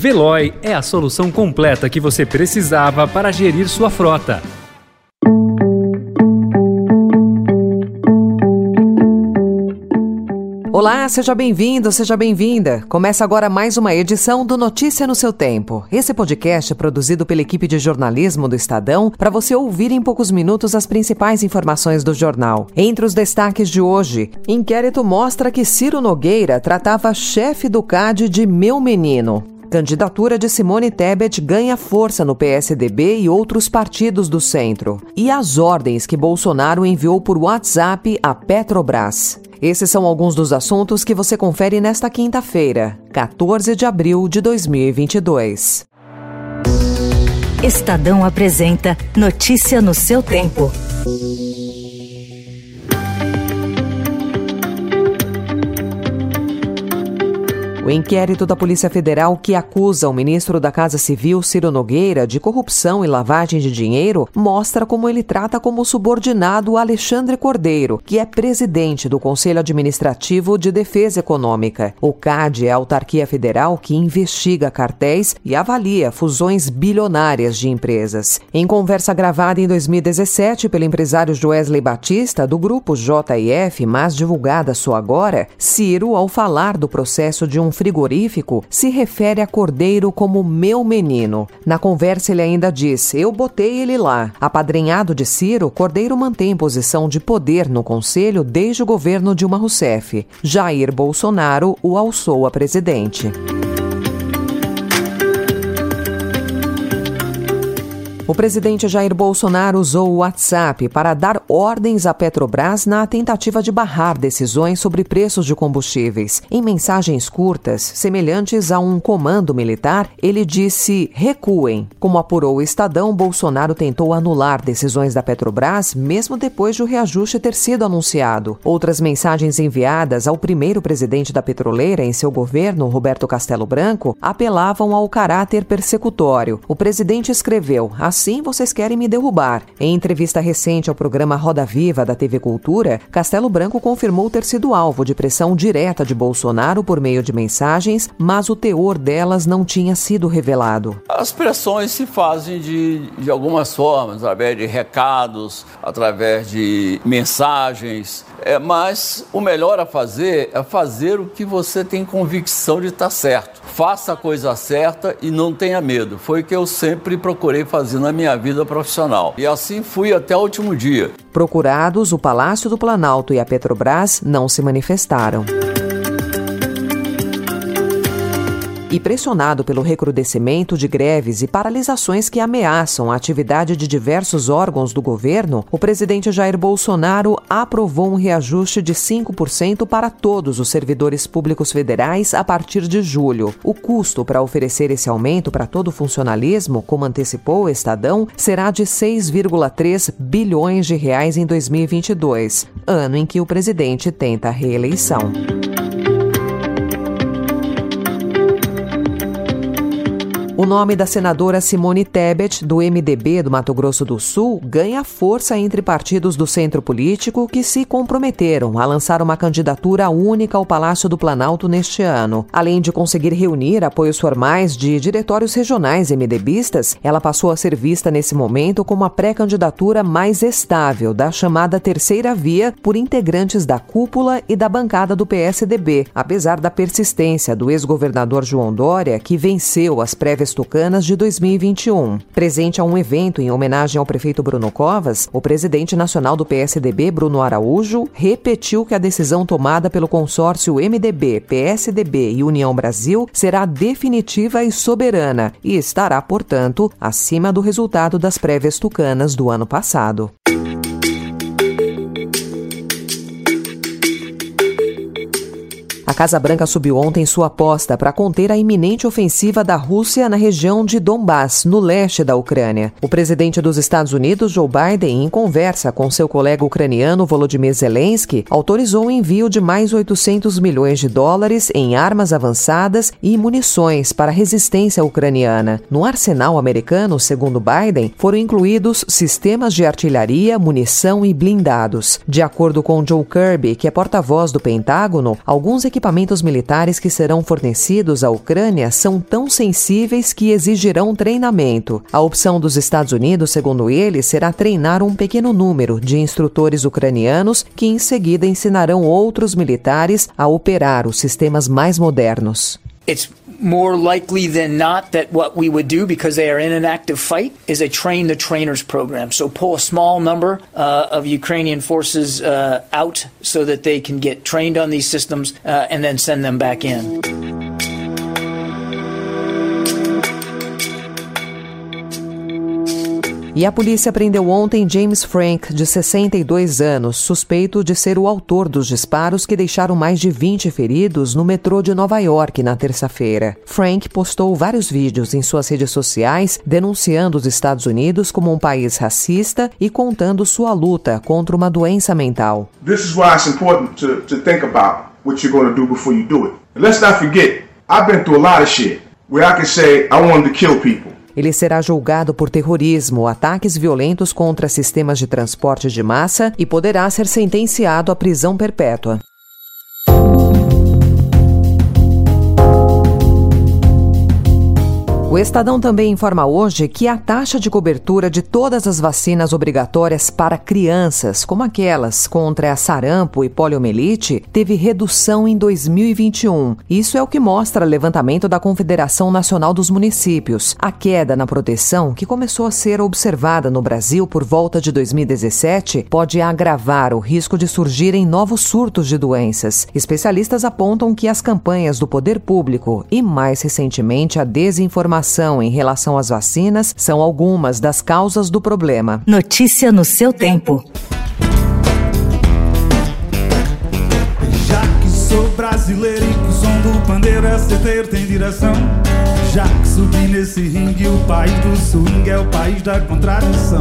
Veloy é a solução completa que você precisava para gerir sua frota. Olá, seja bem-vindo, seja bem-vinda. Começa agora mais uma edição do Notícia no seu Tempo. Esse podcast é produzido pela equipe de jornalismo do Estadão para você ouvir em poucos minutos as principais informações do jornal. Entre os destaques de hoje, inquérito mostra que Ciro Nogueira tratava chefe do CAD de meu menino. Candidatura de Simone Tebet ganha força no PSDB e outros partidos do centro. E as ordens que Bolsonaro enviou por WhatsApp à Petrobras. Esses são alguns dos assuntos que você confere nesta quinta-feira, 14 de abril de 2022. Estadão apresenta Notícia no seu tempo. O inquérito da Polícia Federal que acusa o ministro da Casa Civil, Ciro Nogueira, de corrupção e lavagem de dinheiro mostra como ele trata como subordinado Alexandre Cordeiro, que é presidente do Conselho Administrativo de Defesa Econômica. O CAD é a autarquia federal que investiga cartéis e avalia fusões bilionárias de empresas. Em conversa gravada em 2017 pelo empresário Joesley Batista, do grupo JF, mas divulgada só agora, Ciro, ao falar do processo de um frigorífico, se refere a Cordeiro como meu menino. Na conversa, ele ainda diz: Eu botei ele lá. Apadrinhado de Ciro, Cordeiro mantém posição de poder no conselho desde o governo Dilma Rousseff. Jair Bolsonaro o alçou a presidente. O presidente Jair Bolsonaro usou o WhatsApp para dar ordens à Petrobras na tentativa de barrar decisões sobre preços de combustíveis. Em mensagens curtas, semelhantes a um comando militar, ele disse: recuem. Como apurou o Estadão, Bolsonaro tentou anular decisões da Petrobras, mesmo depois de o reajuste ter sido anunciado. Outras mensagens enviadas ao primeiro presidente da petroleira em seu governo, Roberto Castelo Branco, apelavam ao caráter persecutório. O presidente escreveu: assim vocês querem me derrubar. Em entrevista recente ao programa Roda Viva da TV Cultura, Castelo Branco confirmou ter sido alvo de pressão direta de Bolsonaro por meio de mensagens, mas o teor delas não tinha sido revelado. As pressões se fazem de, de algumas formas, através de recados, através de mensagens, é, mas o melhor a fazer é fazer o que você tem convicção de estar tá certo. Faça a coisa certa e não tenha medo. Foi o que eu sempre procurei fazer na minha vida profissional. E assim fui até o último dia. Procurados, o Palácio do Planalto e a Petrobras não se manifestaram. E pressionado pelo recrudescimento de greves e paralisações que ameaçam a atividade de diversos órgãos do governo, o presidente Jair Bolsonaro aprovou um reajuste de 5% para todos os servidores públicos federais a partir de julho. O custo para oferecer esse aumento para todo o funcionalismo, como antecipou o Estadão, será de 6,3 bilhões de reais em 2022, ano em que o presidente tenta a reeleição. O nome da senadora Simone Tebet, do MDB do Mato Grosso do Sul, ganha força entre partidos do centro político que se comprometeram a lançar uma candidatura única ao Palácio do Planalto neste ano. Além de conseguir reunir apoios formais de diretórios regionais MDBistas, ela passou a ser vista nesse momento como a pré-candidatura mais estável da chamada Terceira Via por integrantes da cúpula e da bancada do PSDB, apesar da persistência do ex-governador João Dória, que venceu as prévias Tucanas de 2021. Presente a um evento em homenagem ao prefeito Bruno Covas, o presidente nacional do PSDB, Bruno Araújo, repetiu que a decisão tomada pelo consórcio MDB, PSDB e União Brasil será definitiva e soberana e estará, portanto, acima do resultado das prévias tucanas do ano passado. A Casa Branca subiu ontem sua aposta para conter a iminente ofensiva da Rússia na região de Donbass, no leste da Ucrânia. O presidente dos Estados Unidos, Joe Biden, em conversa com seu colega ucraniano Volodymyr Zelensky, autorizou o envio de mais 800 milhões de dólares em armas avançadas e munições para a resistência ucraniana. No arsenal americano, segundo Biden, foram incluídos sistemas de artilharia, munição e blindados. De acordo com Joe Kirby, que é porta-voz do Pentágono, alguns equipamentos equipamentos militares que serão fornecidos à Ucrânia são tão sensíveis que exigirão treinamento. A opção dos Estados Unidos, segundo ele, será treinar um pequeno número de instrutores ucranianos que em seguida ensinarão outros militares a operar os sistemas mais modernos. It's more likely than not that what we would do because they are in an active fight is a train the trainers program. So pull a small number uh, of Ukrainian forces uh, out so that they can get trained on these systems uh, and then send them back in. E a polícia prendeu ontem James Frank, de 62 anos, suspeito de ser o autor dos disparos que deixaram mais de 20 feridos no metrô de Nova York na terça-feira. Frank postou vários vídeos em suas redes sociais denunciando os Estados Unidos como um país racista e contando sua luta contra uma doença mental. This is why it's important to, to think about what you're going to do before you do it. And let's not forget, I've been through a lot of shit where I can say I wanted to kill people. Ele será julgado por terrorismo, ataques violentos contra sistemas de transporte de massa e poderá ser sentenciado à prisão perpétua. O Estadão também informa hoje que a taxa de cobertura de todas as vacinas obrigatórias para crianças, como aquelas contra a sarampo e poliomielite, teve redução em 2021. Isso é o que mostra o levantamento da Confederação Nacional dos Municípios. A queda na proteção, que começou a ser observada no Brasil por volta de 2017, pode agravar o risco de surgirem novos surtos de doenças. Especialistas apontam que as campanhas do poder público e, mais recentemente, a desinformação informação em relação às vacinas são algumas das causas do problema. Notícia no seu tempo. Já que sou brasileiro e que o som do pandeiro é certeiro, tem direção. Já que subi nesse ringue, o país do swing é o país da contradição.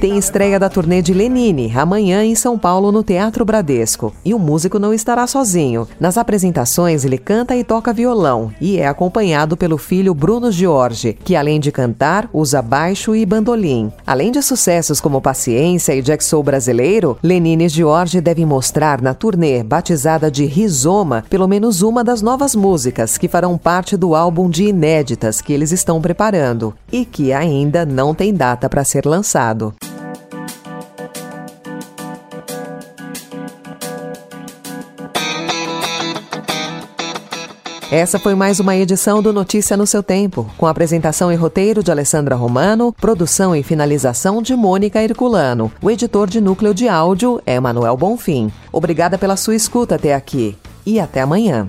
Tem estreia da turnê de Lenine, amanhã em São Paulo, no Teatro Bradesco. E o músico não estará sozinho. Nas apresentações, ele canta e toca violão, e é acompanhado pelo filho Bruno Jorge, que além de cantar, usa baixo e bandolim. Além de sucessos como Paciência e Jack Soul Brasileiro, Lenine e Jorge devem mostrar na turnê, batizada de Rizoma, pelo menos uma das novas músicas que farão parte do álbum de inéditas que eles estão preparando e que ainda não tem data para ser lançado. Essa foi mais uma edição do Notícia no seu tempo, com apresentação e roteiro de Alessandra Romano, produção e finalização de Mônica Herculano. O editor de núcleo de áudio é Manuel Bonfim. Obrigada pela sua escuta até aqui e até amanhã.